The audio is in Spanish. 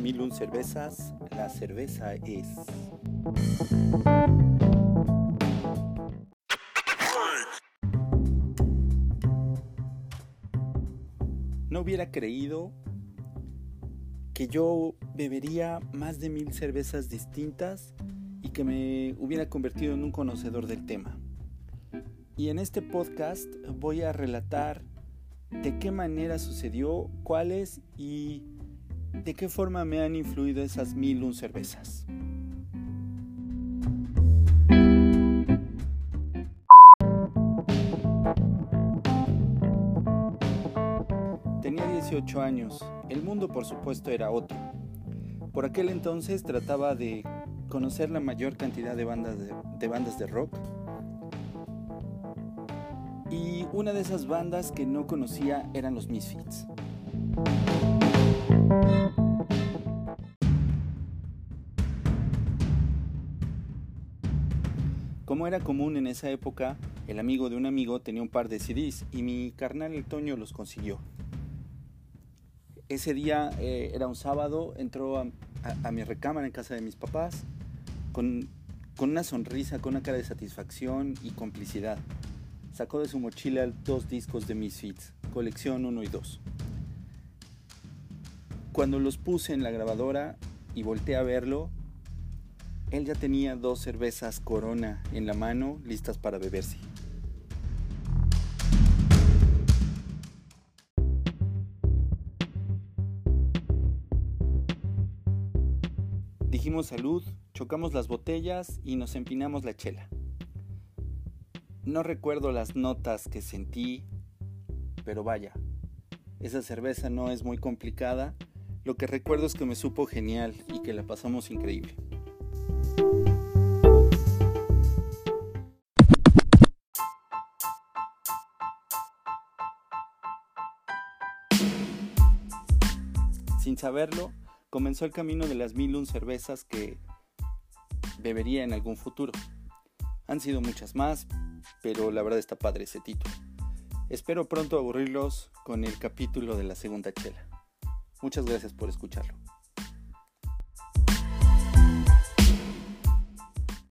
Mil un cervezas, la cerveza es. No hubiera creído que yo bebería más de mil cervezas distintas y que me hubiera convertido en un conocedor del tema. Y en este podcast voy a relatar de qué manera sucedió, cuáles y de qué forma me han influido esas mil un cervezas. Tenía 18 años, el mundo por supuesto era otro. Por aquel entonces trataba de conocer la mayor cantidad de bandas de, bandas de rock y una de esas bandas que no conocía eran los Misfits. Como era común en esa época, el amigo de un amigo tenía un par de CDs y mi carnal el Toño los consiguió. Ese día eh, era un sábado, entró a, mi recámara en casa de mis papás con, una sonrisa, con una cara de satisfacción y complicidad sacó de su mochila dos discos de Misfits, colección 1 y 2. Cuando los puse en la grabadora y volteé a verlo, él ya tenía dos cervezas Corona en la mano listas para beberse. Dijimos salud, chocamos las botellas y nos empinamos la chela. No recuerdo las notas que sentí, pero vaya, esa cerveza no es muy complicada. Lo que recuerdo es que me supo genial y que la pasamos increíble. Sin saberlo, comenzó el camino de las mil un cervezas que bebería en algún futuro. Han sido muchas más, pero la verdad está padre ese título. Espero pronto aburrirlos con el capítulo de la segunda chela. Muchas gracias por escucharlo.